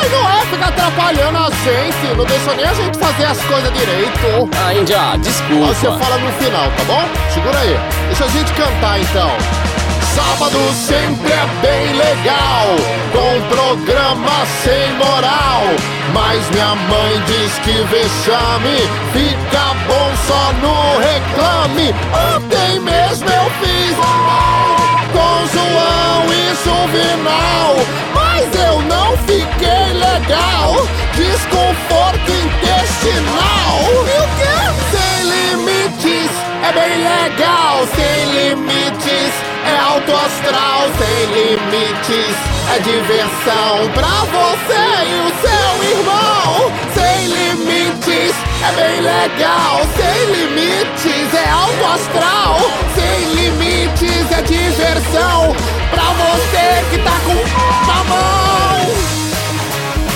Ai, não é ficar atrapalhando a gente, não deixa nem a gente fazer as coisas direito. Ah, Índia, Você desculpa. fala no final, tá bom? Segura aí. Deixa a gente cantar então. Sábado sempre é bem legal, com programa sem moral. Mas minha mãe diz que vexame fica bom só no reclame. Ontem mesmo eu fiz com João e Juvenal, mas eu não fiquei legal. Desconforto intestinal. E o quê? Sem limites é bem legal. Sem limites alto astral. Sem limites é diversão pra você e o seu irmão. Sem limites é bem legal. Sem limites é alto astral. Sem limites é diversão pra você que tá com na mão.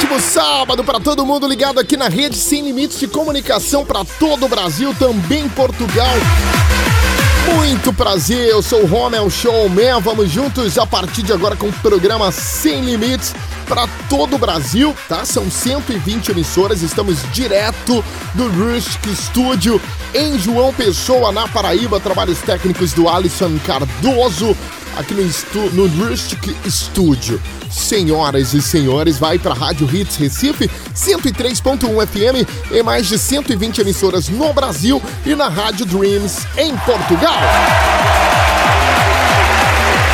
Ótimo sábado para todo mundo ligado aqui na rede Sem Limites de Comunicação para todo o Brasil, também Portugal. Muito prazer, eu sou o Romel Showman. Vamos juntos a partir de agora com o programa Sem Limites para todo o Brasil, tá? São 120 emissoras, estamos direto do Rustic Studio em João Pessoa, na Paraíba. Trabalhos técnicos do Alisson Cardoso aqui no, estu no Rustic Studio. Senhoras e senhores, vai para Rádio Hits Recife 103.1 FM em mais de 120 emissoras no Brasil e na Rádio Dreams em Portugal.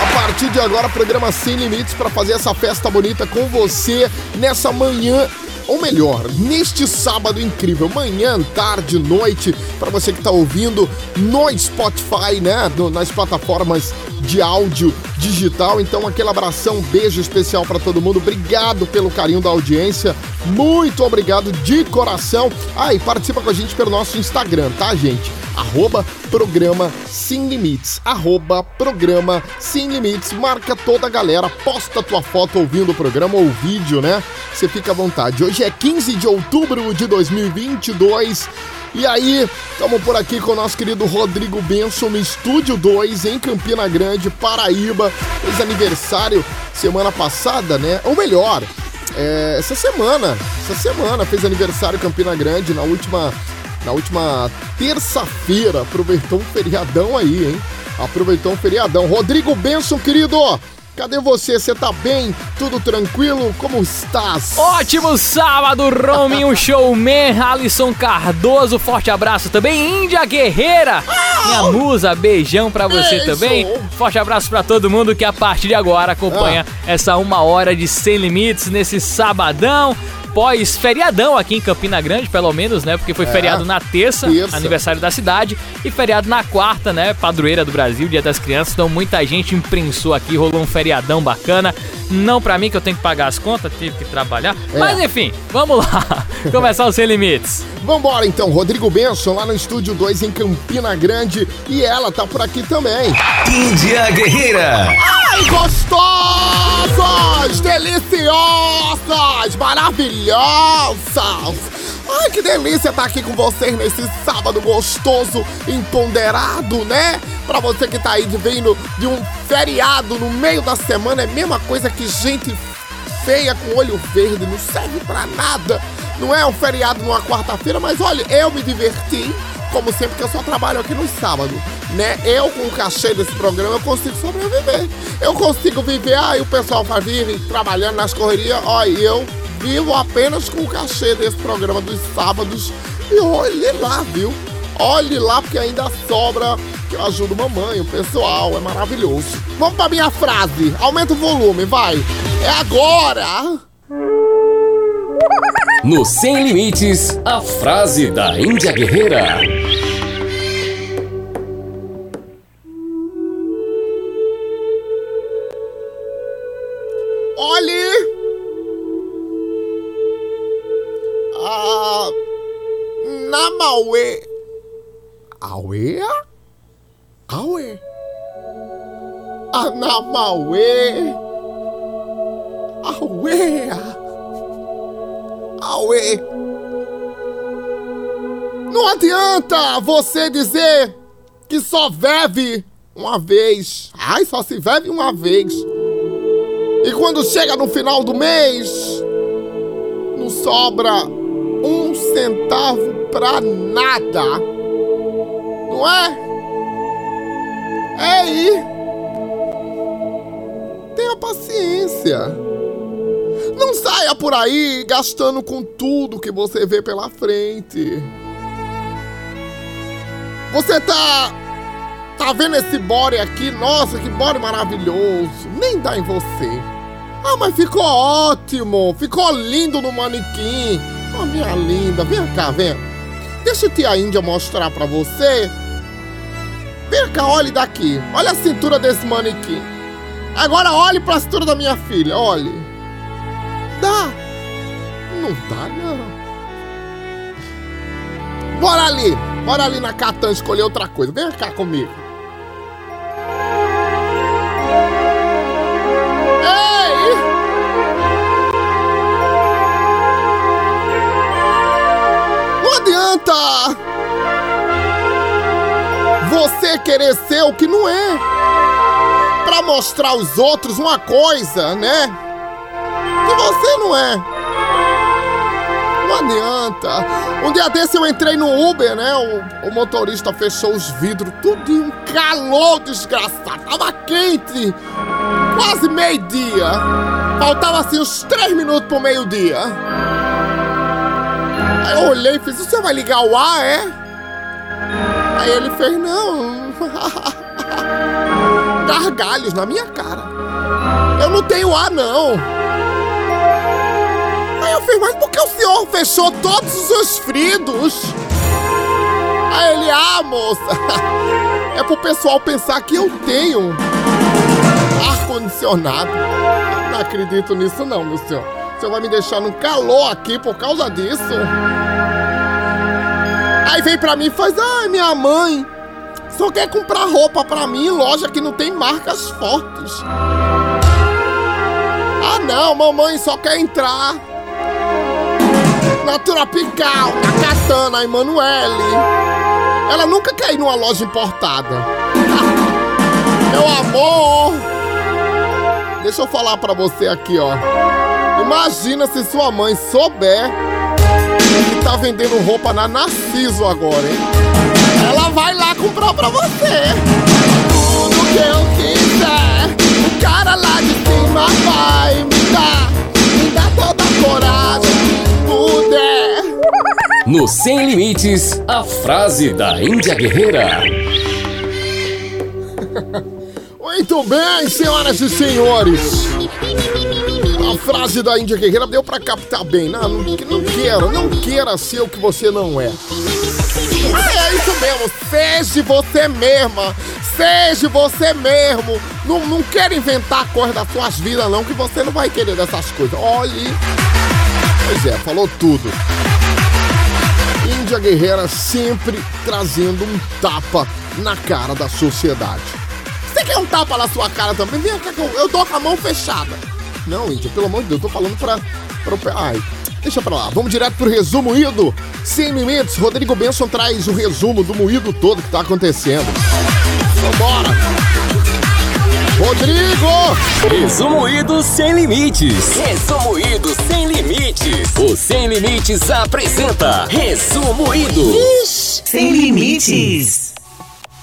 A partir de agora, programa Sem Limites para fazer essa festa bonita com você nessa manhã ou melhor, neste sábado incrível, manhã, tarde, noite, para você que tá ouvindo no Spotify, né, no- nas plataformas de áudio digital. Então, aquele abração, beijo especial para todo mundo. Obrigado pelo carinho da audiência. Muito obrigado de coração. Ah, e participa com a gente pelo nosso Instagram, tá, gente? Arroba programa Sem Limites. Arroba programa Sem Limites. Marca toda a galera, posta tua foto ouvindo o programa ou vídeo, né? Você fica à vontade. Hoje é 15 de outubro de 2022. E aí, estamos por aqui com o nosso querido Rodrigo Benson no Estúdio 2, em Campina Grande, Paraíba. Fez aniversário semana passada, né? Ou melhor, é, essa semana. Essa semana fez aniversário Campina Grande na última na última terça-feira. Aproveitou um feriadão aí, hein? Aproveitou um feriadão. Rodrigo Benson, querido, cadê você? Você tá bem? Tudo tranquilo? Como estás? Ótimo sábado, Rominho Showman, Alisson Cardoso, forte abraço também, Índia Guerreira, minha musa, beijão pra você Beijo. também, forte abraço pra todo mundo que a partir de agora acompanha essa uma hora de Sem Limites nesse sabadão, pós feriadão aqui em Campina Grande, pelo menos, né, porque foi feriado na terça, terça. aniversário da cidade, e feriado na quarta, né, padroeira do Brasil, dia das crianças, então muita gente imprensou aqui, rolou um feriadão bacana, não pra mim que eu tenho que pagar as contas, tive que trabalhar, É. mas enfim, vamos lá. Começar o Sem Limites. Vambora então, Rodrigo Benson lá no Estúdio 2 em Campina Grande. E ela tá por aqui também. Índia Guerreira. Ai, gostosas! Deliciosas! Maravilhosas! Ai, que delícia estar aqui com vocês nesse sábado gostoso, empoderado, né? Pra você que tá aí vindo de um feriado no meio da semana, é a mesma coisa que gente feia com olho verde, não serve pra nada. Não é um feriado numa quarta-feira, mas olha, eu me diverti, como sempre, que eu só trabalho aqui no sábado, né? Eu, com o cachê desse programa, eu consigo sobreviver. Eu consigo viver, aí o pessoal vive trabalhando nas correrias, ó, e eu vivo apenas com o cachê desse programa dos sábados. E olha lá, viu? Olhe lá porque ainda sobra que eu ajudo mamãe, o pessoal, é maravilhoso. Vamos pra minha frase. Aumenta o volume, vai. É agora. No Sem Limites, a frase da Índia Guerreira. Olhe! Na Mauê. Aue? Aue? Ah, na Mauê. Aue. Aue. Não adianta você dizer que só bebe uma vez. Ai, só se bebe uma vez. E quando chega no final do mês, não sobra um centavo pra nada. Não é? É aí. Tenha paciência. Não saia por aí gastando com tudo que você vê pela frente. Você tá. Tá vendo esse body aqui? Nossa, que body maravilhoso. Nem dá em você. Ah, mas ficou ótimo! Ficou lindo no manequim! Oh, minha linda, vem cá, vem. Deixa a tia Índia mostrar pra você. Vem cá, olhe daqui. Olha a cintura desse manequim. Agora olhe pra cintura da minha filha, olhe. Dá. Não dá, não. Bora ali. Bora ali na Catan escolher outra coisa. Vem cá comigo. Adianta você querer ser o que não é. Pra mostrar aos outros uma coisa, né? Que você não é. Não adianta. Um dia desse eu entrei no Uber, né? O, o motorista fechou os vidros, tudo um calor desgraçado. Tava quente. Quase meio-dia. Faltava assim uns três minutos pro meio-dia. Aí eu olhei e fiz, você vai ligar o ar, é? Aí ele fez, não. Gargalhos na minha cara. Eu não tenho ar, não. Aí eu fiz, mas por que o senhor fechou todos os seus fridos? Aí ele, ah, moça, é pro pessoal pensar que eu tenho ar-condicionado. Não acredito nisso não, meu senhor. Senhor vai me deixar no calor aqui por causa disso? Aí vem pra mim e faz, ai, minha mãe, só quer comprar roupa pra mim em loja que não tem marcas fortes. Ah não, mamãe só quer entrar na Tropical, na Katana, Emanuele. Ela nunca quer ir numa loja importada. Meu amor! Deixa eu falar pra você aqui, ó. Imagina se sua mãe souber que tá vendendo roupa na Narciso agora, hein? Ela vai lá comprar pra você. Tudo que eu quiser, o cara lá de cima vai me dar. Me dá toda a coragem que puder. No Sem Limites, a frase da Índia Guerreira. Muito bem, senhoras e senhores. Frase da Índia Guerreira deu pra captar bem. Não, não, não queira, não queira ser o que você não é. Ah, é isso mesmo, seja você mesma, seja você mesmo. Não, não quero inventar coisa das suas vidas, não, que você não vai querer dessas coisas. Olhe. Pois é, falou tudo. Índia Guerreira sempre trazendo um tapa na cara da sociedade. Você quer um tapa na sua cara também? Vem cá, eu tô com a mão fechada. Não, Índia, pelo amor de Deus, eu tô falando pra. pra ai, deixa pra lá. Vamos direto pro resumo moído. Sem limites, Rodrigo Benson traz o resumo do moído todo que tá acontecendo. Vambora! Rodrigo! Resumo Ido Sem Limites. Resumo Ido Sem Limites. O Sem Limites apresenta Resumo Ido. Sem limites.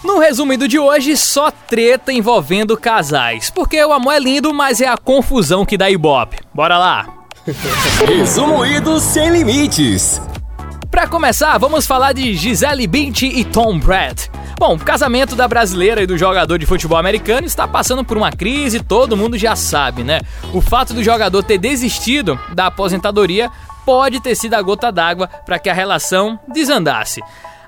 No resumido de hoje, só treta envolvendo casais. Porque o amor é lindo, mas é a confusão que dá ibope. Bora lá! Resumo Ido Sem Limites. Pra começar, vamos falar de Gisele Bündchen e Tom Brady. Bom, o casamento da brasileira e do jogador de futebol americano está passando por uma crise, todo mundo já sabe, né? O fato do jogador ter desistido da aposentadoria pode ter sido a gota d'água para que a relação desandasse.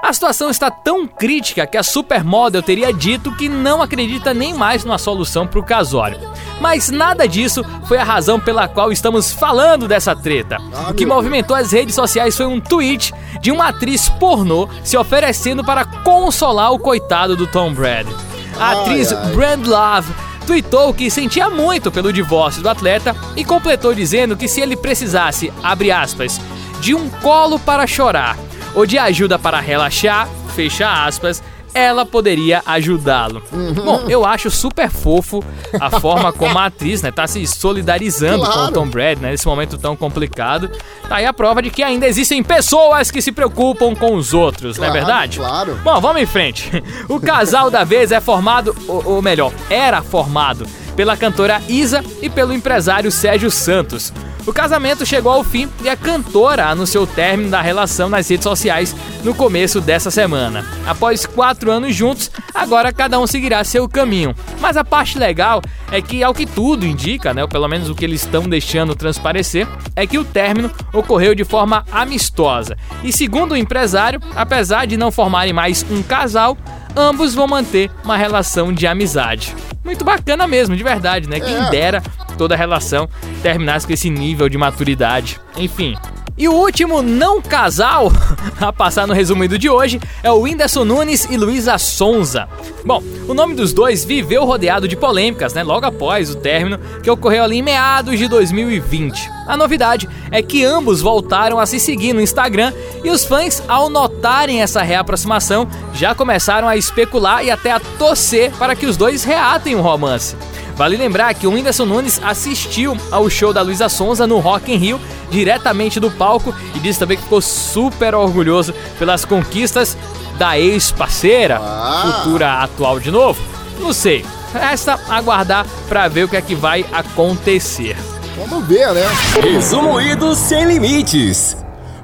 A situação está tão crítica que a supermodel teria dito que não acredita nem mais numa solução para o casório. Mas nada disso foi a razão pela qual estamos falando dessa treta. O que movimentou as redes sociais foi um tweet de uma atriz pornô se oferecendo para consolar o coitado do Tom Brady. A atriz Brand Love tweetou que sentia muito pelo divórcio do atleta e completou dizendo que se ele precisasse, abre aspas, de um colo para chorar ou de ajuda para relaxar, fecha aspas, ela poderia ajudá-lo. Bom, eu acho super fofo a forma como a atriz, né, tá se solidarizando Claro. com o Tom Brady, né, nesse momento tão complicado. Tá aí a prova de que ainda existem pessoas que se preocupam com os outros, não é Claro, verdade? claro. Bom, vamos em frente. O casal da vez é formado, ou, ou melhor, era formado pela cantora Isa e pelo empresário Sérgio Santos. O casamento chegou ao fim e a cantora anunciou o término da relação nas redes sociais no começo dessa semana. Após quatro anos juntos, agora cada um seguirá seu caminho. Mas a parte legal é que, ao que tudo indica, né, ou pelo menos o que eles estão deixando transparecer, é que o término ocorreu de forma amistosa. E segundo o empresário, apesar de não formarem mais um casal, ambos vão manter uma relação de amizade. Muito bacana mesmo, de verdade, né? Quem É. dera toda relação terminasse com esse nível de maturidade. Enfim. E o último não casal a passar no resumido de hoje é o Whindersson Nunes e Luísa Sonza. Bom, o nome dos dois viveu rodeado de polêmicas, né? Logo após o término que ocorreu ali em meados de 2020. A novidade é que ambos voltaram a se seguir no Instagram e os fãs, ao notarem essa reaproximação, já começaram a especular e até a torcer para que os dois reatem o romance. Vale lembrar que o Whindersson Nunes assistiu ao show da Luísa Sonza no Rock in Rio, diretamente do palco, e disse também que ficou super orgulhoso pelas conquistas da ex-parceira, Ah. futura atual de novo. Não sei, resta aguardar para ver o que é que vai acontecer. Vamos ver, né? Resumo Ido Sem Limites.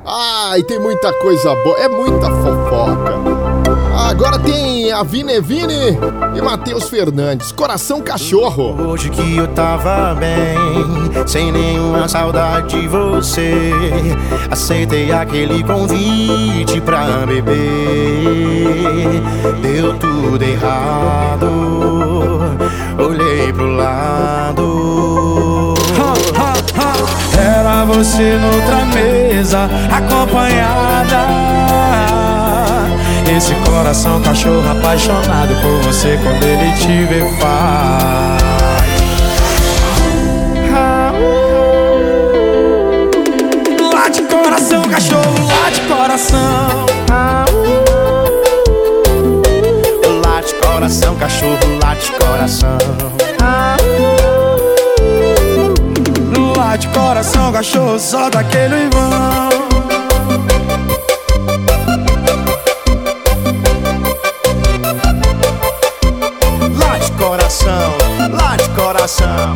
Ai, tem muita coisa boa. É muita fofoca. Agora tem a Vine Vine e Matheus Fernandes. Coração Cachorro. Hoje que eu tava bem, sem nenhuma saudade de você. Aceitei aquele convite pra beber. Deu tudo errado. Olhei pro lado. Era você noutra mesa, acompanhada. Esse coração cachorro apaixonado por você quando ele te vê faz. Lá de coração, cachorro, lá de coração. Lá de coração, cachorro, lá de coração. Lá de coração, cachorro, só daquele vão. Coração.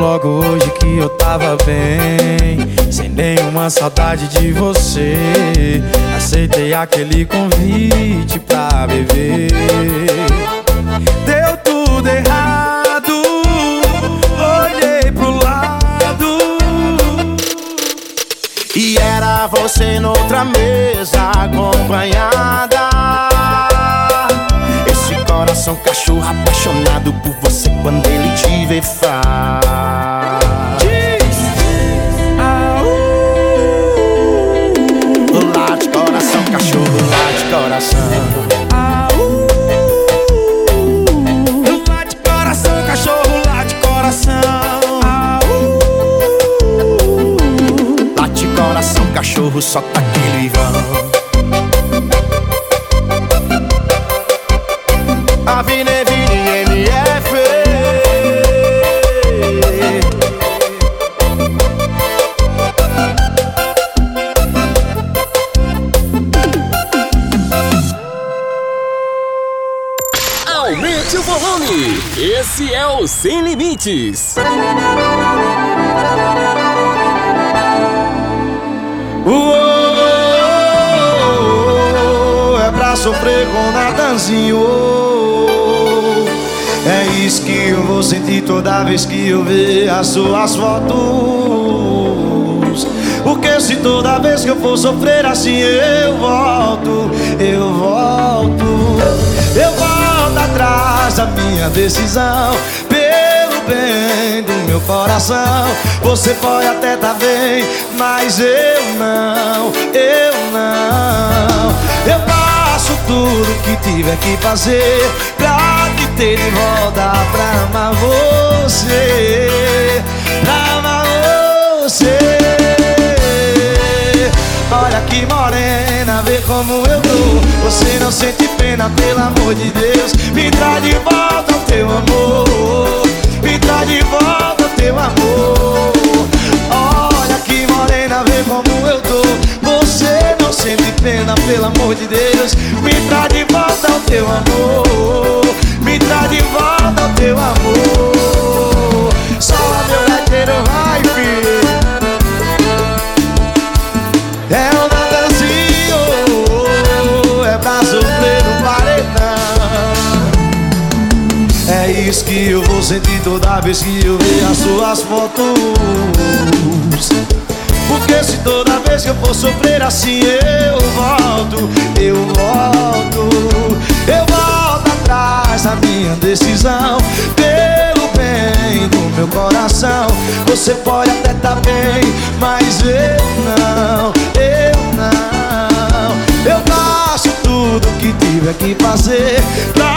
Logo hoje que eu tava bem, sem nenhuma saudade de você. Aceitei aquele convite pra beber. Você noutra mesa acompanhada. Esse coração cachorro apaixonado por você quando Sem Limites. Uou, é pra sofrer com Natanzinho. É isso que eu vou sentir toda vez que eu ver as suas fotos. Porque se toda vez que eu for sofrer assim eu volto, eu volto, eu volto atrás da minha decisão bem do meu coração. Você pode até tá bem, mas eu não, eu não. Eu faço tudo que tiver que fazer pra te ter de volta pra amar você, pra amar você. Olha que morena, vê como eu tô. Você não sente pena, pelo amor de Deus. Me traz de volta o teu amor. De volta eu volto, eu volto, eu volto atrás da minha decisão. Pelo bem do meu coração, você pode até tá bem, mas eu não, eu não. Eu faço tudo que tiver que fazer pra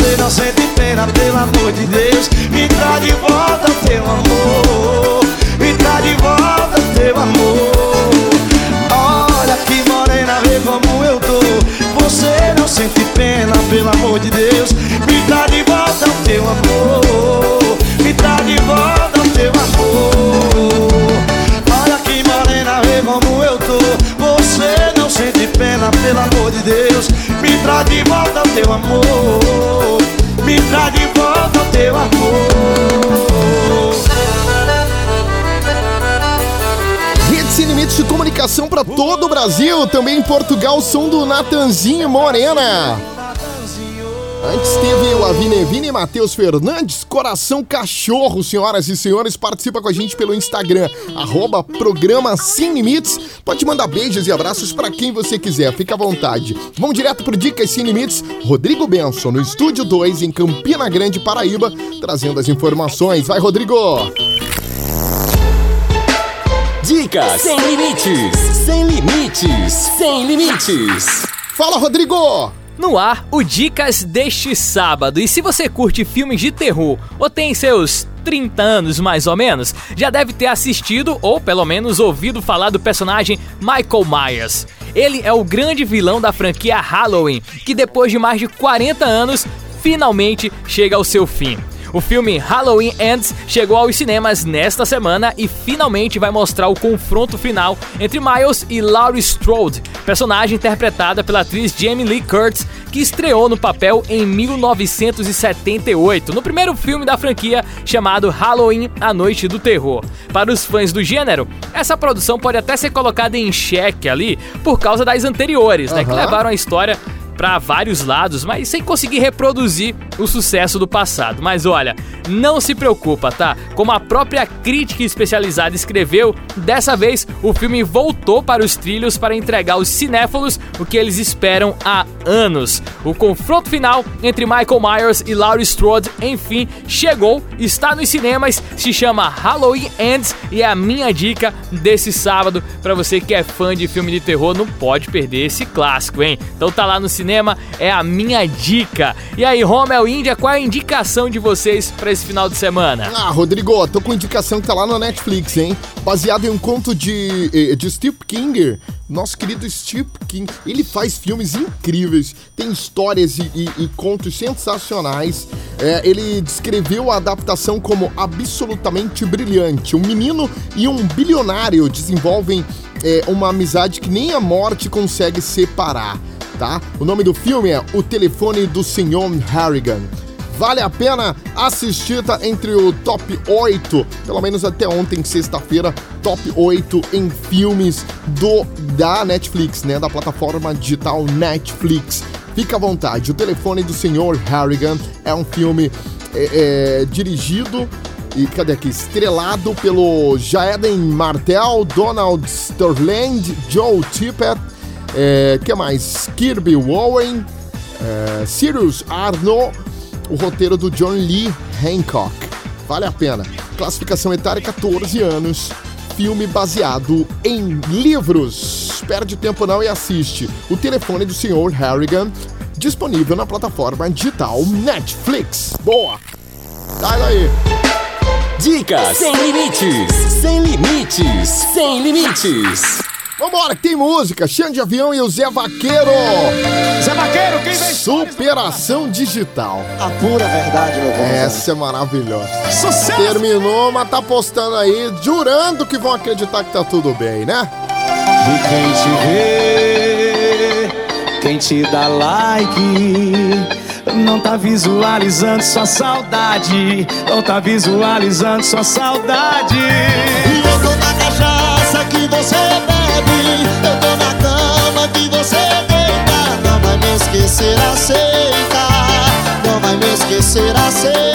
Você não sente pena, pelo amor de Deus. Me traz de volta teu amor. Me traz de volta teu amor. Olha que morena, vê como eu tô. Você não sente pena, pelo amor de Deus. Me traz de volta teu amor. Me traz de volta teu amor. Olha que morena, vê como eu tô. Você não sente pena, pelo amor de Deus. Me traz de volta teu amor. Me traz de volta o teu amor. Rede Sem Limites de comunicação para todo o Brasil, também em Portugal, som do Natanzinho Morena. Antes teve o Avinevine e Matheus Fernandes, Coração Cachorro, senhoras e senhores, participa com a gente pelo Instagram, arroba programa Sem Limites. Pode mandar beijos e abraços para quem você quiser, fica à vontade. Vamos direto pro Dicas Sem Limites, Rodrigo Benson, no Estúdio 2, em Campina Grande, Paraíba, trazendo as informações. Vai, Rodrigo! Dicas sem limites, sem limites, sem limites. Fala, Rodrigo! No ar, o Dicas deste sábado. E se você curte filmes de terror ou tem seus 30 anos mais ou menos, já deve ter assistido ou pelo menos ouvido falar do personagem Michael Myers. Ele é o grande vilão da franquia Halloween, que depois de mais de 40 anos finalmente chega ao seu fim. O filme Halloween Ends chegou aos cinemas nesta semana e finalmente vai mostrar o confronto final entre Miles e Laurie Strode, personagem interpretada pela atriz Jamie Lee Curtis, que estreou no papel em 1978, no primeiro filme da franquia chamado Halloween: A Noite do Terror. Para os fãs do gênero, essa produção pode até ser colocada em xeque ali por causa das anteriores, né, que levaram a história para vários lados, mas sem conseguir reproduzir o sucesso do passado. Mas olha, não se preocupa, tá? Como a própria crítica especializada escreveu, dessa vez o filme voltou para os trilhos para entregar aos cinéfilos o que eles esperam há anos. O confronto final entre Michael Myers e Laurie Strode, enfim, chegou, está nos cinemas, se chama Halloween Ends e é a minha dica desse sábado para você que é fã de filme de terror, não pode perder esse clássico, hein? Então tá lá no cinema cinema é a minha dica. E aí, Romel Índia, qual é a indicação de vocês para esse final de semana? Ah, Rodrigo, tô com indicação que tá lá na Netflix, hein? Baseado em um conto de, eh, de Steve King, nosso querido Steve King. Ele faz filmes incríveis, tem histórias e, e, e contos sensacionais. É, ele descreveu a adaptação como absolutamente brilhante. Um menino e um bilionário desenvolvem é, uma amizade que nem a morte consegue separar, tá? O nome do filme é O Telefone do Sr. Harrigan. Vale a pena assistir, tá entre o top 8, pelo menos até ontem, sexta-feira, top 8 em filmes do da Netflix, né? Da plataforma digital Netflix. Fica à vontade, o telefone do Sr. Harrigan é um filme é, é, dirigido e cadê aqui? Estrelado pelo Jaeden Martel, Donald Sterland, Joe Tippett, é, que mais? Kirby Warren, é, Sirius Arno, o roteiro do John Lee Hancock. Vale a pena. Classificação etária 14 anos. Filme baseado em livros. Perde tempo não e assiste. O telefone do Sr. Harrigan, disponível na plataforma digital Netflix. Boa! Sai daí! Dicas sem limites, sem limites, sem limites. Vambora, que tem música. Xande de Avião e o Zé Vaqueiro. Zé Vaqueiro, quem vem? Superação digital. A pura verdade, meu povo. Essa é maravilhosa. Sucesso! Terminou, mas tá postando aí, jurando que vão acreditar que tá tudo bem, né? E quem te vê, quem te dá like, não tá visualizando sua saudade, não tá visualizando sua saudade. Esquecer, aceita Não vai me esquecer, aceita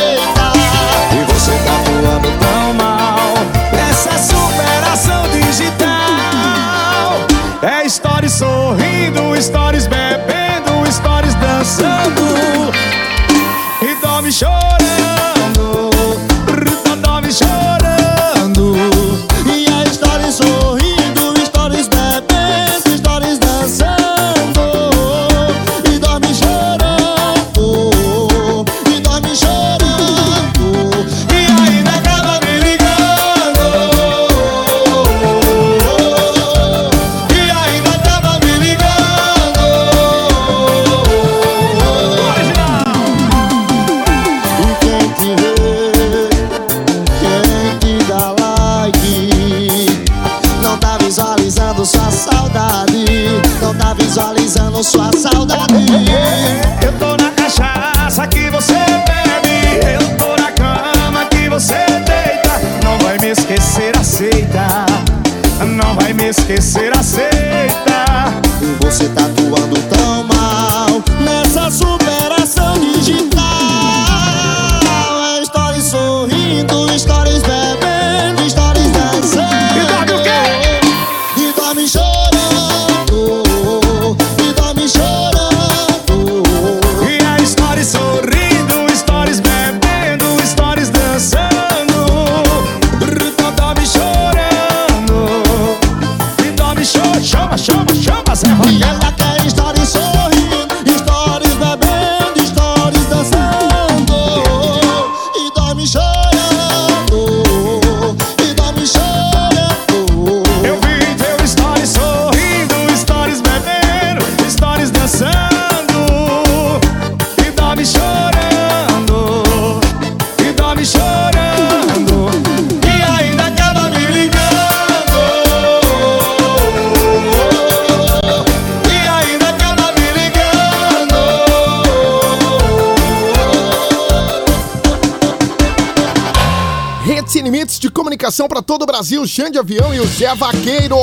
comunicação para todo o Brasil, Xande Avião e o Zé Vaqueiro.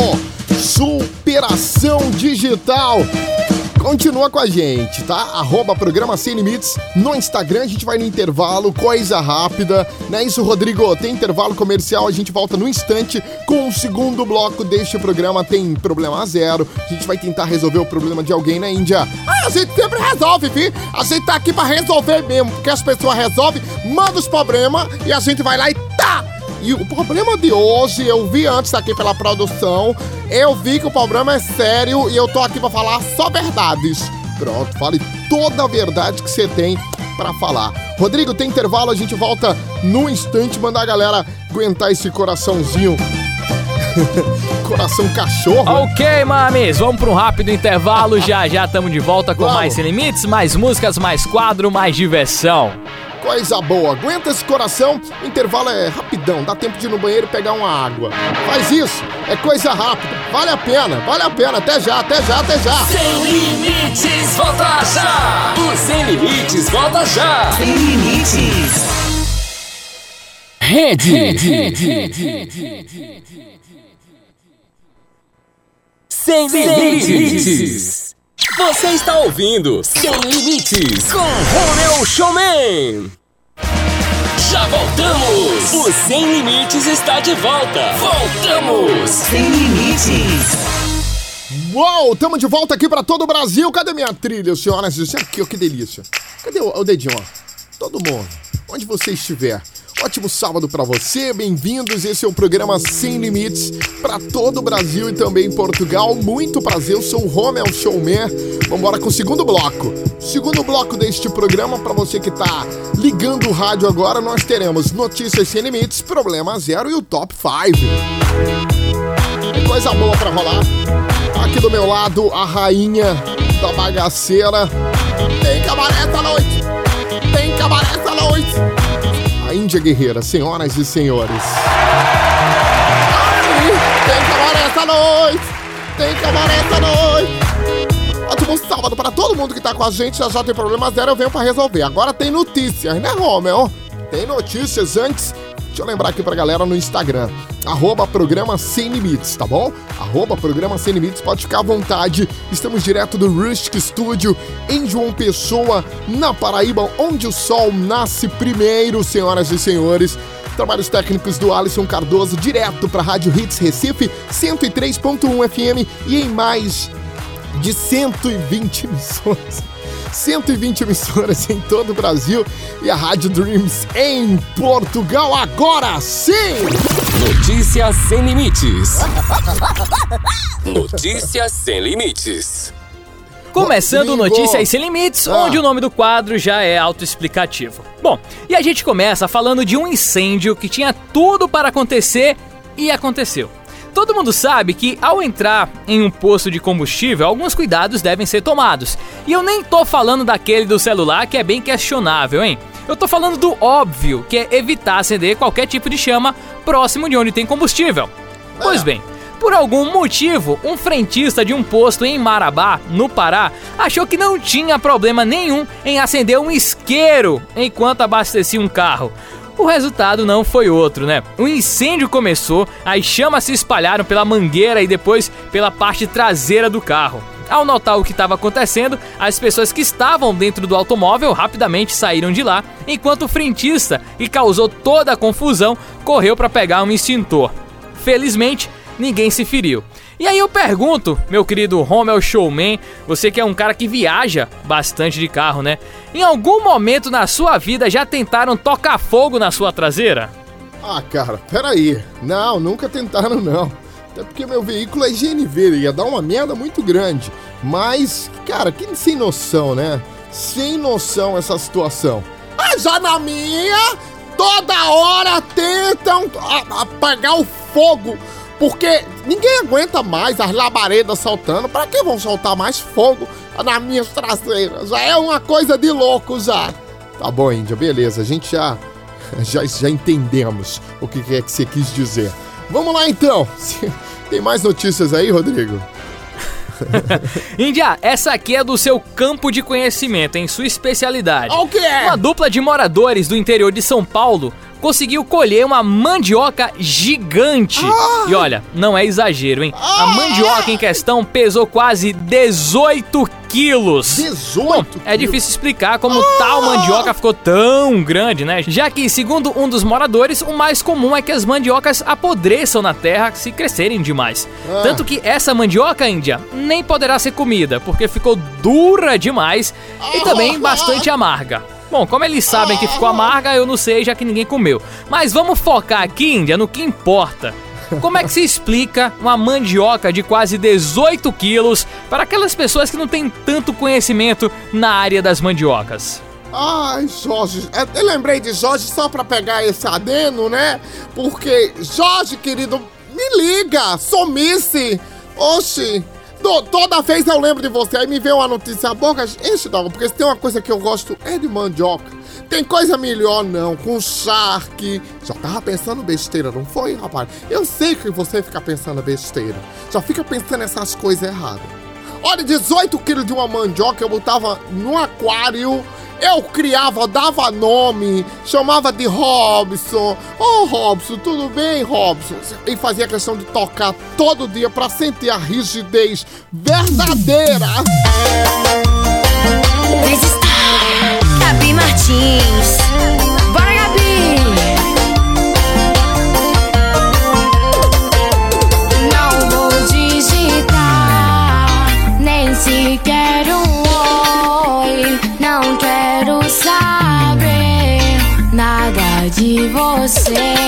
Superação digital. Continua com a gente, tá? Arroba programa Sem Limites. No Instagram a gente vai no intervalo, coisa rápida. Não é isso, Rodrigo? Tem intervalo comercial, a gente volta no instante com o segundo bloco deste programa. Tem problema zero. A gente vai tentar resolver o problema de alguém na Índia. Ah, a gente sempre resolve, vi? A gente tá aqui pra resolver mesmo, porque as pessoas resolvem, mandam os problemas e a gente vai lá e! E o problema de hoje, eu vi antes aqui pela produção, eu vi que o problema é sério e eu tô aqui pra falar só verdades. Pronto, fale toda a verdade que você tem para falar. Rodrigo, tem intervalo, a gente volta no instante, mandar a galera aguentar esse coraçãozinho. Coração cachorro. né? Ok, mames, vamos para um rápido intervalo. Já já estamos de volta com Vamos. mais Sem Limites, mais músicas, mais quadro, mais diversão. Coisa boa, aguenta esse coração. O intervalo é rapidão, dá tempo de ir no banheiro e pegar uma água. Faz isso, é coisa rápida. Vale a pena, vale a pena. Até já, até já, até já. Sem limites, volta já! O Sem Limites volta já! Sem limites. Rede. Sem limites. Você está ouvindo Sem Limites com Romeu Showman. Já voltamos. O Sem Limites está de volta. Voltamos. Sem limites. Uou, tamo de volta aqui pra todo o Brasil. Cadê minha trilha, senhoras e senhores? Aqui, ó, que delícia. Cadê o, o dedinho, ó? Todo mundo, onde você estiver. Ótimo sábado pra você, bem-vindos. Esse é o programa Sem Limites pra todo o Brasil e também Portugal. Muito prazer, eu sou o Romel Showman. Vambora com o segundo bloco. Segundo bloco deste programa, pra você que tá ligando o rádio agora, nós teremos Notícias Sem Limites, Problema Zero e o Top 5. Tem coisa boa pra rolar. Aqui do meu lado, a rainha da bagaceira. Tem cabaré essa noite! Tem cabaré essa noite! Índia Guerreira, senhoras e senhores. Aí, tem cabaré essa noite! Tem cabaré essa noite! Ótimo sábado para todo mundo que tá com a gente. Já já tem problema zero, eu venho pra resolver. Agora tem notícias, né, Romel? Tem notícias antes. Deixa eu lembrar aqui pra galera no Instagram. Arroba programa Sem Limites, tá bom? Arroba programa Sem Limites, pode ficar à vontade. Estamos direto do Rustic Studio em João Pessoa, na Paraíba, onde o sol nasce primeiro, senhoras e senhores. Trabalhos técnicos do Alisson Cardoso, direto para Rádio Hits Recife, 103.1 FM e em mais de 120 emissões. 120 emissoras em todo o Brasil e a Rádio Dreams em Portugal. Agora sim! Notícias sem limites. Notícias sem limites. Começando Rodrigo. Notícias Sem Limites, Ah. onde o nome do quadro já é autoexplicativo. Bom, e a gente começa falando de um incêndio que tinha tudo para acontecer e aconteceu. Todo mundo sabe que ao entrar em um posto de combustível, alguns cuidados devem ser tomados. E eu nem tô falando daquele do celular que é bem questionável, hein? Eu tô falando do óbvio, que é evitar acender qualquer tipo de chama próximo de onde tem combustível. Pois bem, por algum motivo, um frentista de um posto em Marabá, no Pará, achou que não tinha problema nenhum em acender um isqueiro enquanto abastecia um carro. O resultado não foi outro, né? O incêndio começou, as chamas se espalharam pela mangueira e depois pela parte traseira do carro. Ao notar o que estava acontecendo, as pessoas que estavam dentro do automóvel rapidamente saíram de lá, enquanto o frentista, que causou toda a confusão, correu para pegar um extintor. Felizmente, ninguém se feriu. E aí eu pergunto, meu querido Romel Showman, você que é um cara que viaja bastante de carro, né? Em algum momento na sua vida já tentaram tocar fogo na sua traseira? Ah, cara, peraí. Não, nunca tentaram, não. Até porque meu veículo é GNV, ia dar uma merda muito grande. Mas, cara, que sem noção, né? Sem noção essa situação. Mas já na minha, toda hora tentam apagar o fogo. Porque ninguém aguenta mais as labaredas soltando. Pra que vão soltar mais fogo nas minhas traseiras? Já é uma coisa de louco já. Tá bom, Índia, beleza. A gente já já, já entendemos o que é que você quis dizer. Vamos lá então. Tem mais notícias aí, Rodrigo? Índia, essa aqui é do seu campo de conhecimento, em sua especialidade. O que é? Uma dupla de moradores do interior de São Paulo conseguiu colher uma mandioca gigante. E olha, não é exagero, hein? A mandioca em questão pesou quase 18 quilos. 18 É difícil explicar como tal mandioca ficou tão grande, né? Já que, segundo um dos moradores, o mais comum é que as mandiocas apodreçam na terra se crescerem demais. Ah. Tanto que essa mandioca, Índia, nem poderá ser comida, porque ficou dura demais e também bastante amarga. Bom, como eles sabem que ficou amarga, eu não sei, já que ninguém comeu. Mas vamos focar aqui, Índia, no que importa. Como é que se explica uma mandioca de quase 18 quilos para aquelas pessoas que não têm tanto conhecimento na área das mandiocas? Ai, Jorge, é, eu lembrei de Jorge só pra pegar esse adeno, né? Porque, Jorge, querido, me liga, sumice. Oxi, toda vez eu lembro de você, aí me vê uma notícia, a boca enche d'água, porque se tem uma coisa que eu gosto é de mandioca. Tem coisa melhor não, com charque. Já tava pensando besteira, não foi, rapaz? Eu sei que você fica pensando besteira. Já fica pensando essas coisas erradas. Olha, 18 quilos de uma mandioca eu botava no aquário, eu criava, dava nome, chamava de Robson. Ô Robson, tudo bem, Robson? E fazia questão de tocar todo dia pra sentir a rigidez verdadeira. Gabi Martins. Você.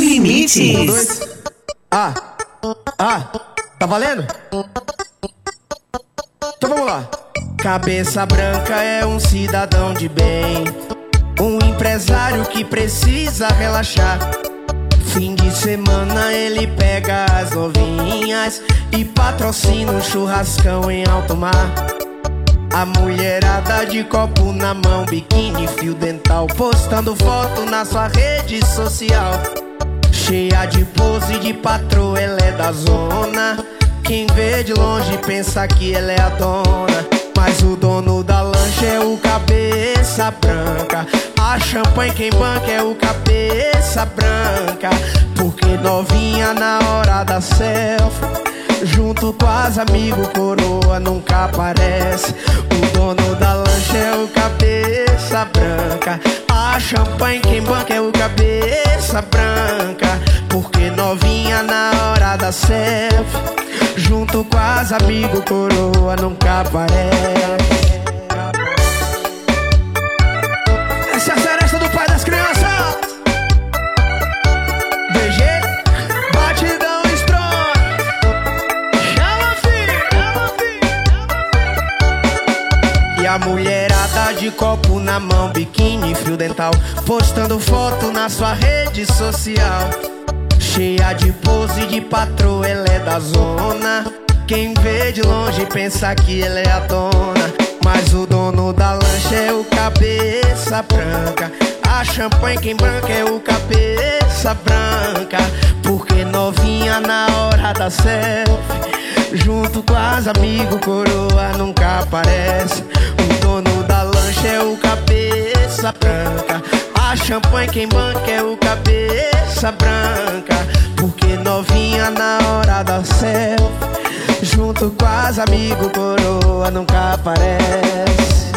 Sem limites. Ah, ah, tá valendo? Então vamos lá. Cabeça branca é um cidadão de bem, um empresário que precisa relaxar. Fim de semana ele pega as novinhas e patrocina um churrascão em alto mar. A mulherada de copo na mão, biquíni, fio dental, postando foto na sua rede social. Cheia de pose de patroa, ela é da zona. Quem vê de longe pensa que ela é a dona. Mas o dono da lancha é o cabeça branca. A champanhe quem banca é o cabeça branca. Porque novinha na hora da selfie. Junto com as amigos, coroa nunca aparece. O dono da lancha é o cabeça branca. Champanhe quem banca é o cabeça branca. Porque novinha na hora da selfie. Junto com as amigos, coroa nunca aparece. Essa é a seresta do pai das crianças. DG, batidão strong. Chama, filho, chama, filho. E a de copo na mão, biquíni, fio dental, postando foto na sua rede social. Cheia de pose de patroa, ela é da zona. Quem vê de longe pensa que ela é a dona. Mas o dono da lancha é o cabeça branca. A champanhe quem branca é o cabeça branca. Porque novinha na hora da selfie. Junto com as amigos, coroa nunca aparece. O dono é o cabeça branca. A champanhe quem banca é o cabeça branca. Porque novinha na hora da selfie. Junto com as amigos, coroa nunca aparece.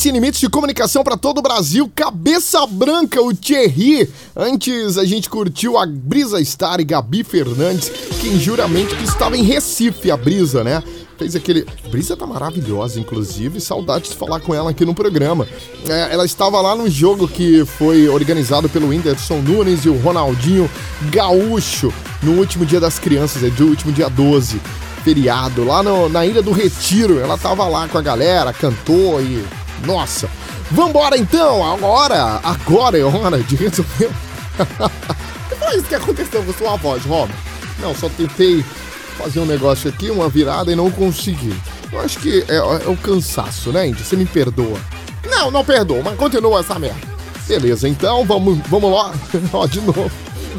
Sem Limites de comunicação para todo o Brasil. Cabeça Branca, o Thierry. Antes a gente curtiu a Brisa Star e Gabi Fernandes, que em juramento que estava em Recife, a Brisa, né? Fez aquele. Brisa tá maravilhosa, inclusive. Saudades de falar com ela aqui no programa. É, ela estava lá no jogo que foi organizado pelo Whindersson Nunes e o Ronaldinho Gaúcho no último dia das crianças, é do último dia 12 feriado, lá no- na Ilha do Retiro. Ela tava lá com a galera, cantou e. Nossa! Vambora então! Agora! Agora é hora de resolver. Foi isso que aconteceu com sua voz, Rob. Não, só tentei fazer um negócio aqui, uma virada e não consegui. Eu acho que é, é o cansaço, né, Indy? Você me perdoa. Não, não perdoa, mas continua essa merda. Beleza, então vamos, vamos lá. Ó, de novo.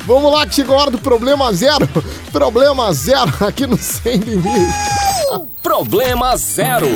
Vamos lá que chegou a hora do problema zero. Problema zero aqui no Sem Limite. Problema zero.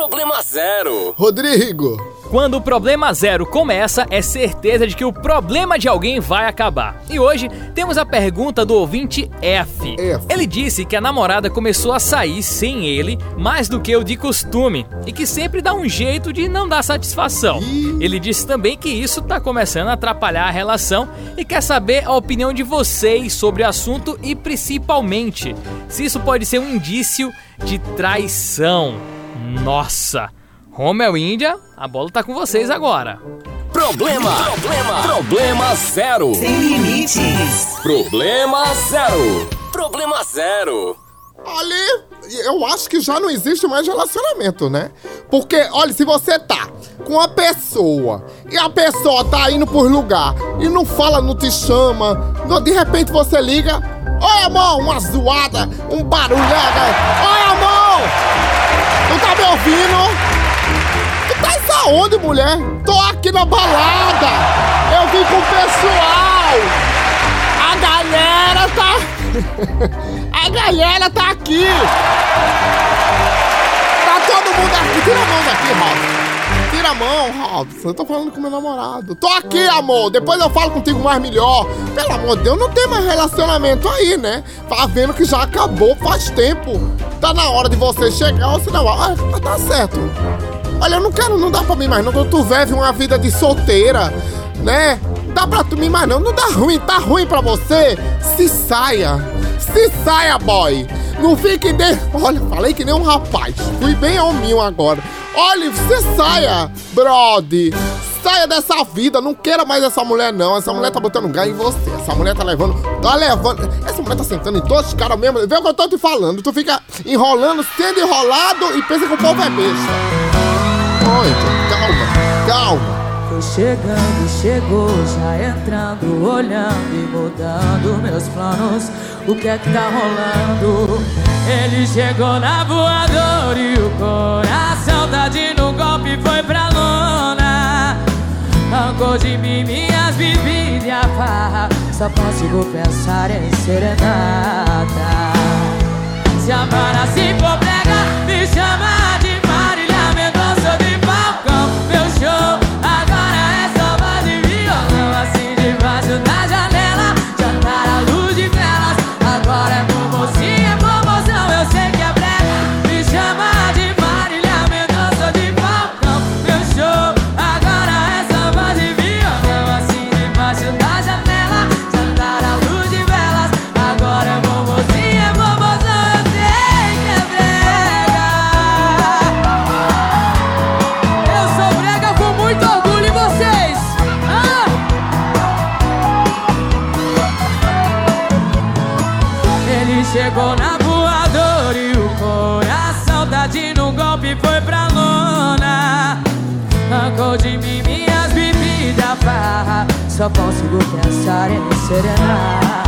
Problema zero. Rodrigo. Quando o problema zero começa, é certeza de que o problema de alguém vai acabar. E hoje temos a pergunta do ouvinte F. F. Ele disse que a namorada começou a sair sem ele mais do que o de costume e que sempre dá um jeito de não dar satisfação. Ele disse também que isso tá começando a atrapalhar a relação e quer saber a opinião de vocês sobre o assunto e principalmente se isso pode ser um indício de traição. Nossa! Romel Índia, a bola tá com vocês agora. Problema. Problema. Problema zero. Sem limites. Problema zero. Problema zero. Ali, eu acho que já não existe mais relacionamento, né? Porque, olha, se você tá com uma pessoa e a pessoa tá indo por lugar e não fala, não te chama, de repente você liga, oi amor, uma zoada, um barulhada, oi amor, tu tá me ouvindo? Tu tá aonde, mulher? Tô aqui na balada, eu vim com o pessoal, a galera tá... A galera tá aqui! Tá todo mundo aqui! Tira a mão daqui, Robson! Tira a mão, Robson! Eu tô falando com meu namorado. Tô aqui, amor! Depois eu falo contigo mais melhor. Pelo amor de Deus, não tem mais relacionamento aí, né? Tá vendo que já acabou faz tempo. Tá na hora de você chegar ou senão. Ah, mas tá certo. Olha, eu não quero, não dá pra mim mais não. Tu, tu vive uma vida de solteira, né? Dá pra tu mim mais não. Não dá ruim, tá ruim pra você? Se saia. Se saia, boy. Não fique de... Olha, falei que nem um rapaz. Fui bem hominho agora. Olha, você saia, brother. Saia dessa vida. Não queira mais essa mulher, não. Essa mulher tá botando gás em você. Essa mulher tá levando... Tá levando... Essa mulher tá sentando em todos os caras mesmo. Vê o que eu tô te falando. Tu fica enrolando, sendo enrolado e pensa que o povo é besta. Oi, calma, calma. Chegando, chegou, já entrando, olhando e mudando meus planos. O que é que tá rolando? Ele chegou na voadora e o coração tá tadinho no golpe foi pra lona. Arrancou de mim minhas bebidas e a farra. Só consigo pensar em serenata. Se amar assim, problema. só consigo pensar em me serenar.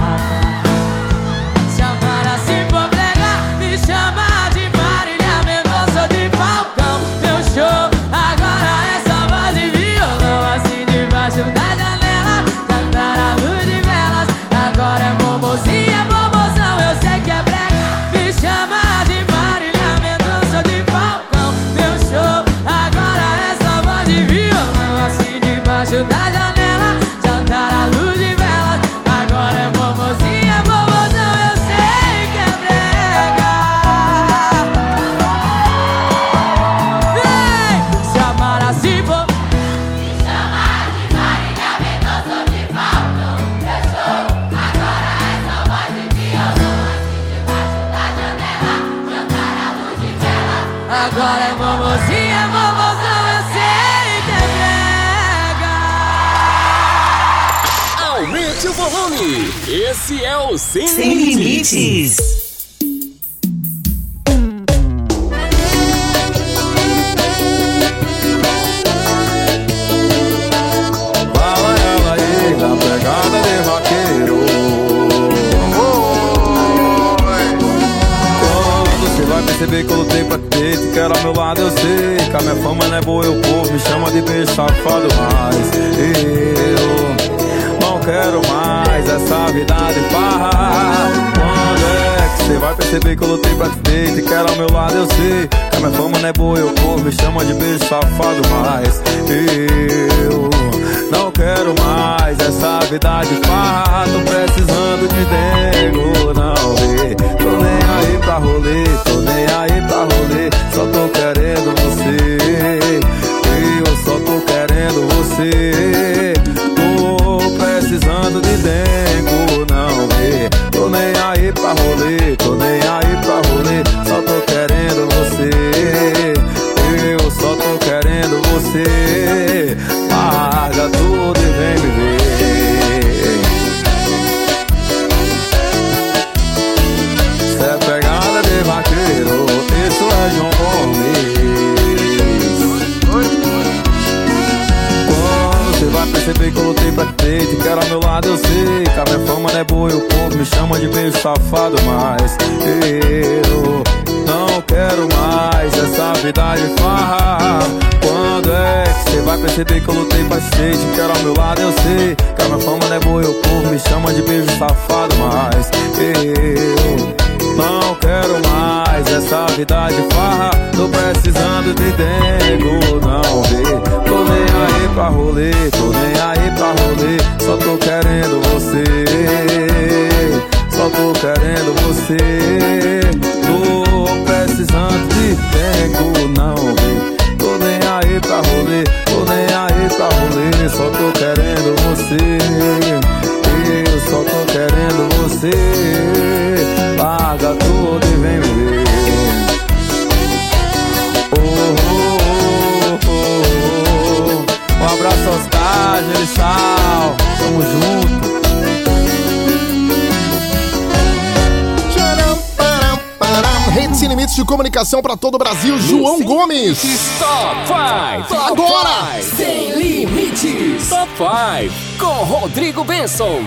comunicação para todo o Brasil, João Gomes. Top 5. Agora. Sem limites. Top 5 com Rodrigo Benson.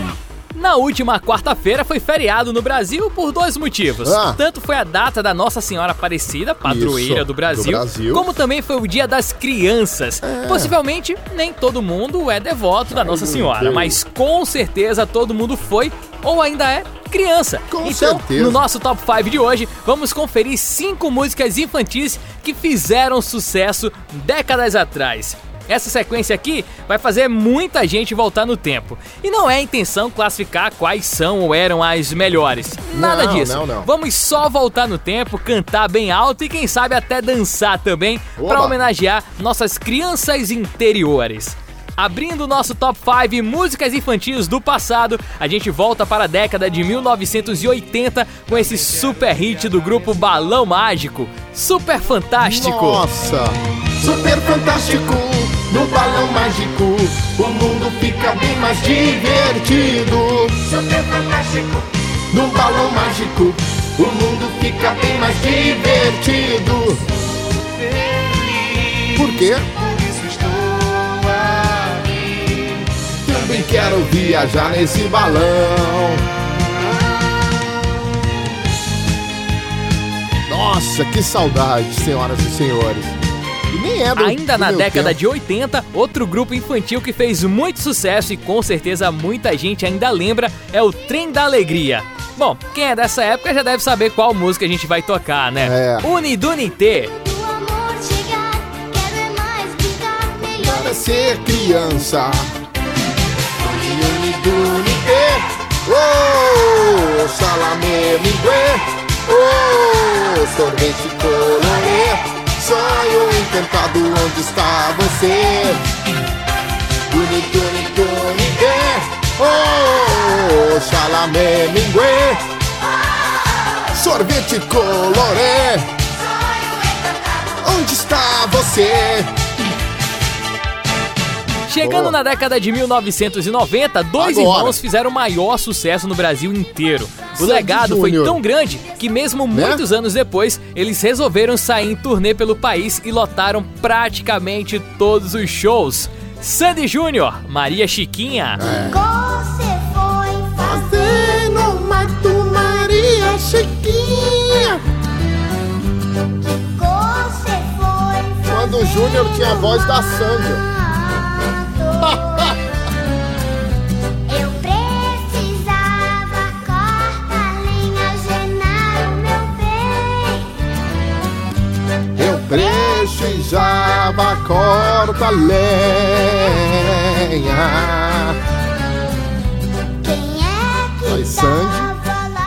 Na última quarta-feira foi feriado no Brasil por dois motivos. Ah. Tanto foi a data da Nossa Senhora Aparecida, padroeira Isso, do, Brasil, do, Brasil, como também foi o Dia das Crianças. É. Possivelmente nem todo mundo é devoto da Nossa Senhora, mas com certeza todo mundo foi ou ainda é criança. Com então, certeza. no nosso top 5 de hoje, vamos conferir cinco músicas infantis que fizeram sucesso décadas atrás. Essa sequência aqui vai fazer muita gente voltar no tempo. E não é intenção classificar quais são ou eram as melhores. Nada Não, disso. não, não. Vamos só voltar no tempo, cantar bem alto e quem sabe até dançar também para homenagear nossas crianças interiores. Abrindo o nosso top 5 músicas infantis do passado, a gente volta para a década de 1980 com esse super hit do grupo Balão Mágico, Super Fantástico. Nossa! Super fantástico, no balão mágico, o mundo fica bem mais divertido. Super fantástico, no balão mágico, o mundo fica bem mais divertido. Por quê? Também quero viajar nesse balão. Nossa, que saudade, senhoras e senhores. E nem é do, Ainda do na década tempo. de 80, outro grupo infantil que fez muito sucesso e com certeza muita gente ainda lembra é o Trem da Alegria. Bom, quem é dessa época já deve saber qual música a gente vai tocar, né? É. Unidunité. O amor chegar, quero é mais brincar, melhor para ser criança. Unidunité, oh, salamé mingué, oh, sorvete colorê, sonho encantado, onde está você? Unidunité, oh, salamé mingué, sorvete colorê, onde está você? Chegando Boa. na década de 1990, dois Agora. irmãos fizeram o maior sucesso no Brasil inteiro. O Sandy legado foi Júnior. tão grande que, mesmo Né? muitos anos depois, eles resolveram sair em turnê pelo país e lotaram praticamente todos os shows. Sandy Júnior, Maria Chiquinha. Foi Maria Chiquinha. Você foi Quando o Júnior tinha a voz da Sandra. Precisava corta lenha. Quem é que Oi, Sandy.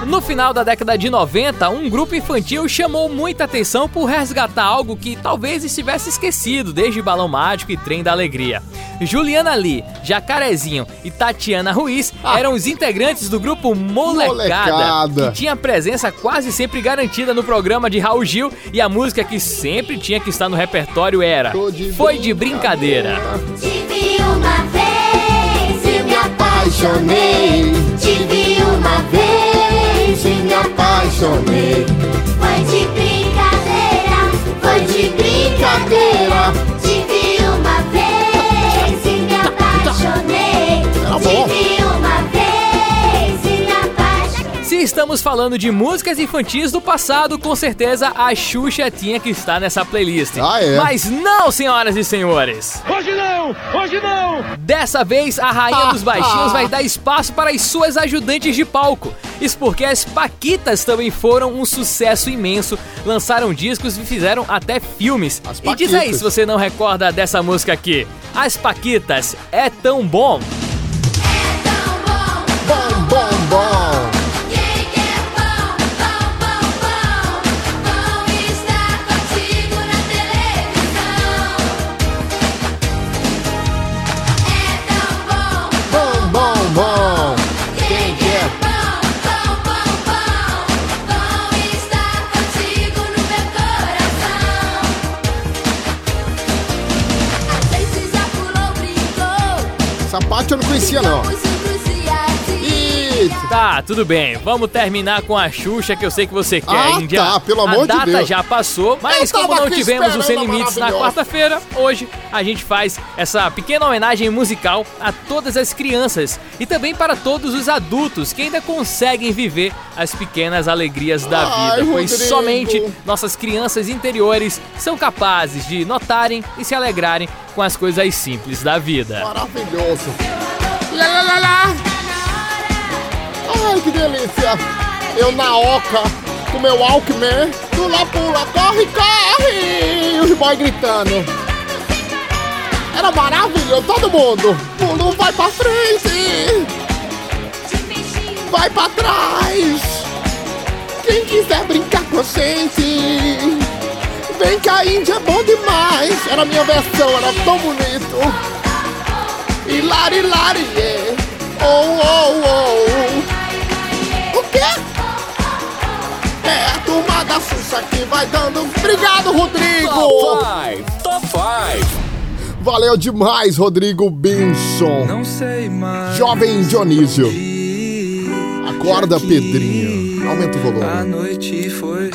No final da década de 90, um grupo infantil chamou muita atenção por resgatar algo que talvez estivesse esquecido desde Balão Mágico e Trem da Alegria. Juliana Lee, Jacarezinho e Tatiana Ruiz eram os integrantes do grupo Molecada, Molecada. que tinha presença quase sempre garantida no programa de Raul Gil e a música que sempre tinha que estar no repertório era de Foi de Brincadeira. Te vi uma vez e me Apaixonei. Te vi uma vez e me Apaixonei. Foi de brincadeira, foi de brincadeira. Estamos falando de músicas infantis do passado, com certeza a Xuxa tinha que estar nessa playlist. Ah, é? Mas não, senhoras e senhores! Hoje não! Hoje não! Dessa vez, a Rainha dos Baixinhos vai dar espaço para as suas ajudantes de palco. Isso porque as Paquitas também foram um sucesso imenso, lançaram discos e fizeram até filmes. E diz aí se você não recorda dessa música aqui. As Paquitas é tão. Bom, não Tá, tudo bem. Vamos terminar com a Xuxa, que eu sei que você quer, Ah, Índia. tá, pelo amor a de data Deus. já passou, mas como não tivemos o Sem a Limites na quarta-feira, hoje a gente faz essa pequena homenagem musical a todas as crianças e também para todos os adultos que ainda conseguem viver as pequenas alegrias da Ai, vida, pois Rodrigo. somente nossas crianças interiores são capazes de notarem e se alegrarem com as coisas simples da vida. Maravilhoso. Lá, lá, lá, lá. Ai, que delícia. Eu na oca, com meu Walkman. Pula, pula, corre, corre. E os boy gritando. Era maravilhoso, todo mundo. Pula, vai pra frente. Vai pra trás. Quem quiser brincar com a gente. Vem cá, Índia, é bom demais. Era a minha versão, era tão bonito. E lari yeah. Oh, oh, oh. O quê? É a turma da Xuxa que vai dando. Obrigado, Rodrigo! Top 5, Top 5. Valeu demais, Rodrigo Benson. Não sei mais. Jovem Dionísio. Acorda, Pedrinho. Aumenta o A volume. noite foi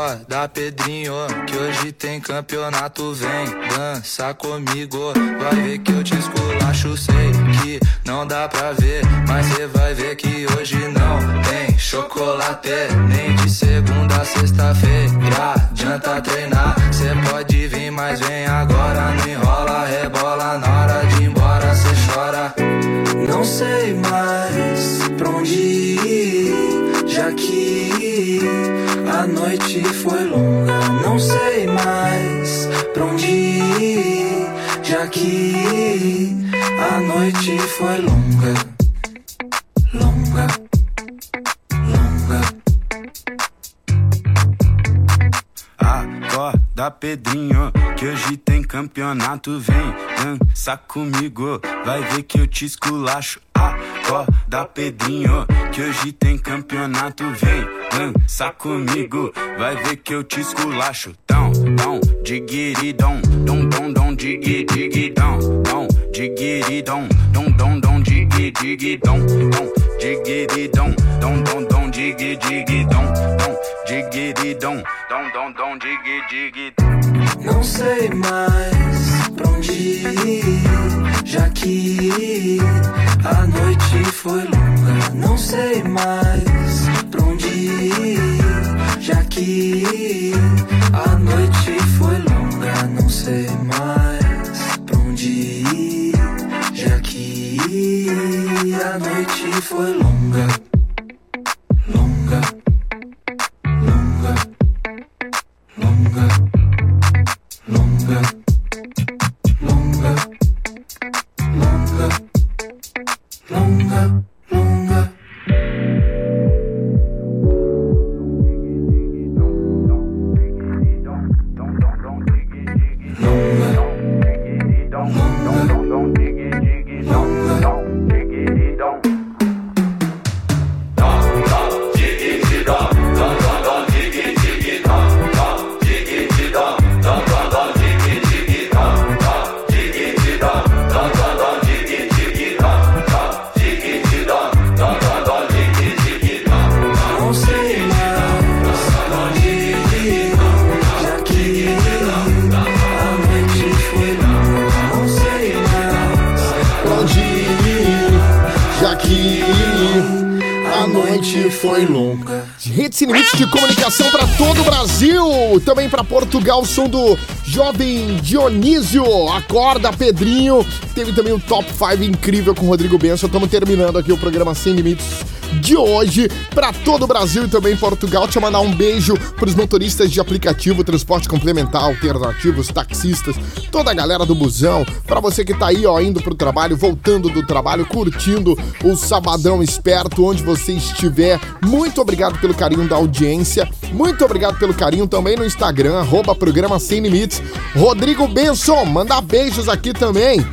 Acorda, Pedrinho, que hoje tem campeonato. Vem dança comigo, vai ver que eu te esculacho. Sei que não dá pra ver, mas cê vai ver que hoje não tem chocolate. Nem de segunda a sexta-feira. Adianta treinar, cê pode vir, mas vem agora. Não enrola, rebola na hora de ir embora, cê chora. Não sei mais pra onde ir, já que a noite foi longa. Não sei mais pra onde ir, já que a noite foi longa. Longa, longa. Acorda, Pedrinho, que hoje tem campeonato. Vem dança comigo, vai ver que eu te esculacho. Acorda, Pedrinho, que hoje tem campeonato. Vem dança comigo, vai ver que eu te esculacho. Dão, dão, diguiridão, dom, dom, dom, digui, digidão, dom, diguiridão, dom, dom, dom, digui, digidão, dom, diguiridão, dom, dom, dom, digui, digidão, dom, diguiridão, dom, dom, dom, digui, digidão. Não sei mais pra onde ir, já que a noite foi longa. Não sei mais já que a noite foi longa. Não sei mais pra onde ir, já que a noite foi longa. Para Portugal, som do jovem Dionísio, acorda Pedrinho, teve também o Top 5 incrível com o Rodrigo Benção, estamos terminando aqui o programa Sem Limites de hoje para todo o Brasil e também Portugal, te mandar um beijo pros motoristas de aplicativo, transporte complementar, alternativos, taxistas, toda a galera do busão, para você que tá aí ó, indo pro trabalho, voltando do trabalho, curtindo o Sabadão Esperto, onde você estiver, muito obrigado pelo carinho da audiência, muito obrigado pelo carinho também no Instagram, arroba programa Sem Limites, Rodrigo Benson, manda beijos aqui também.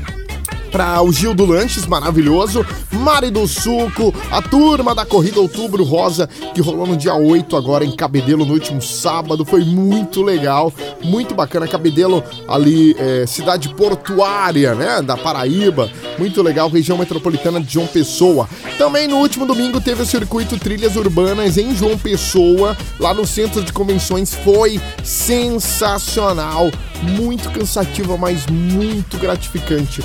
Para o Gil do Lanches, maravilhoso, Mari do Suco, a turma da Corrida Outubro Rosa, que rolou no dia 8 agora em Cabedelo, no último sábado, foi muito legal, muito bacana, Cabedelo ali, é, cidade portuária, né, da Paraíba, muito legal, região metropolitana de João Pessoa. Também no último domingo teve o circuito Trilhas Urbanas em João Pessoa, lá no centro de convenções, foi sensacional, muito cansativa, mas muito gratificante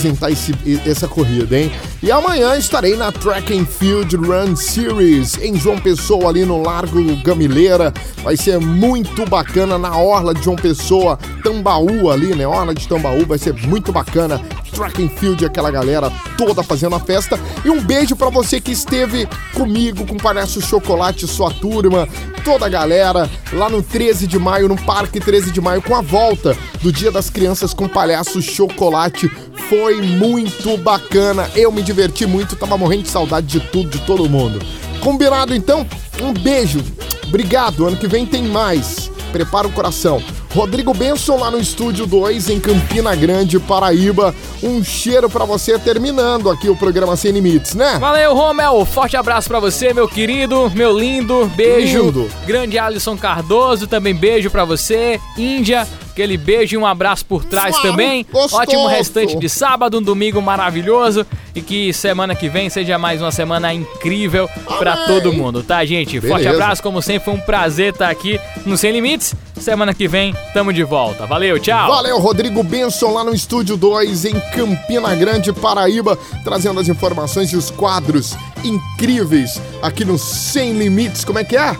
apresentar esse, essa corrida, hein? E amanhã estarei na Track and Field Run Series em João Pessoa, ali no Largo Gamileira. Vai ser muito bacana na Orla de João Pessoa, Tambaú ali, né? Orla de Tambaú, vai ser muito bacana. Track and Field, aquela galera toda fazendo a festa. E um beijo para você que esteve comigo, com o Palhaço Chocolate, sua turma, toda a galera, lá no 13 de maio, no Parque 13 de maio, com a volta do Dia das Crianças com Palhaço Chocolate. Foi muito bacana, eu me diverti muito, tava morrendo de saudade de tudo, de todo mundo. Combinado então? Um beijo, obrigado, ano que vem tem mais. Prepara o coração. Rodrigo Benson lá no estúdio 2 em Campina Grande, Paraíba. Um cheiro para você terminando aqui o programa Sem Limites, né? Valeu, Romel. Forte abraço para você, meu querido, meu lindo. Beijo. Lindo. Grande Alisson Cardoso, também beijo para você. Índia, aquele beijo e um abraço por trás Uau, também. gostoso. Ótimo restante de sábado, um domingo maravilhoso e que semana que vem seja mais uma semana incrível para todo mundo, tá, gente? Forte Beleza. abraço, como sempre, foi um prazer estar aqui no Sem Limites. Semana que vem, tamo de volta. Valeu, tchau. Valeu, Rodrigo Benson lá no Estúdio 2 em Campina Grande, Paraíba, trazendo as informações e os quadros incríveis aqui no Sem Limites. Como é que é?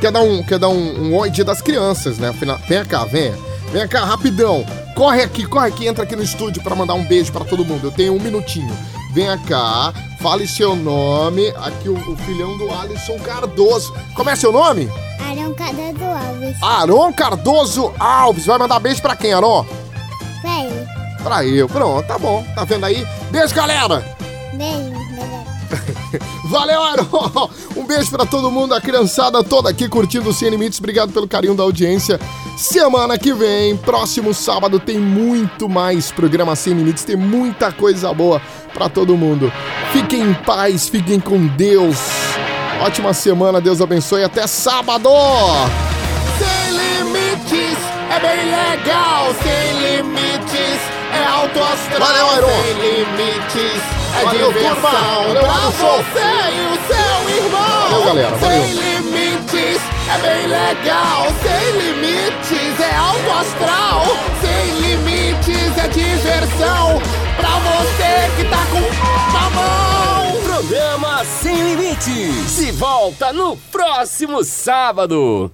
Quer dar um, quer dar um, um oi dia das crianças, né? Afinal, vem cá, venha. Vem cá, rapidão. Corre aqui, corre aqui, entra aqui no estúdio para mandar um beijo para todo mundo. Eu tenho um minutinho. Venha cá, fale seu nome. Aqui o, o filhão do Alisson Cardoso. Como é seu nome? Arão Cardoso Alves. Aron Cardoso Alves. Vai mandar beijo pra quem, Aron? Velho, Pra eu. Pronto, tá bom. Tá vendo aí? Beijo, galera! beijo. Valeu, Aron! Um beijo pra todo mundo, a criançada toda aqui curtindo o Sem Limites. Obrigado pelo carinho da audiência. Semana que vem, próximo sábado, tem muito mais programa Sem Limites. Tem muita coisa boa pra todo mundo. Fiquem em paz, fiquem com Deus. Ótima semana, Deus abençoe. Até sábado! Sem limites é bem legal, sem limites é alto astral. Valeu, Aron. Sem limites é Valeu, diversão turma. Pra você e o seu irmão. Valeu, galera. Valeu. Sem limites é bem legal, sem limites é alto astral. Sem limites é diversão pra você que tá com na mão. Programa Sem Limites. Se volta no próximo sábado.